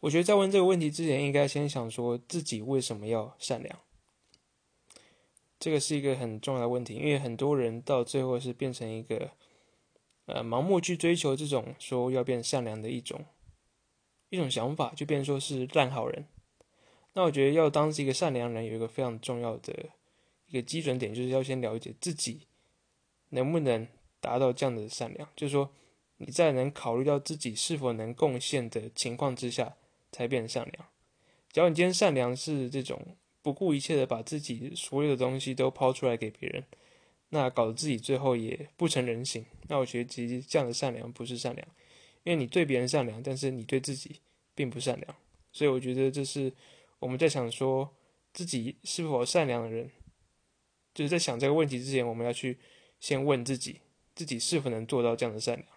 我觉得在问这个问题之前，应该先想说自己为什么要善良。这个是一个很重要的问题，因为很多人到最后是变成一个，呃，盲目去追求这种说要变善良的一种一种想法，就变说是烂好人。那我觉得要当一个善良人，有一个非常重要的一个基准点，就是要先了解自己能不能达到这样的善良，就是说你在能考虑到自己是否能贡献的情况之下，才变得善良。只要你今天善良是这种。不顾一切的把自己所有的东西都抛出来给别人，那搞得自己最后也不成人形。那我觉得其实这样的善良不是善良，因为你对别人善良，但是你对自己并不善良。所以我觉得这是我们在想说自己是否善良的人，就是在想这个问题之前，我们要去先问自己，自己是否能做到这样的善良。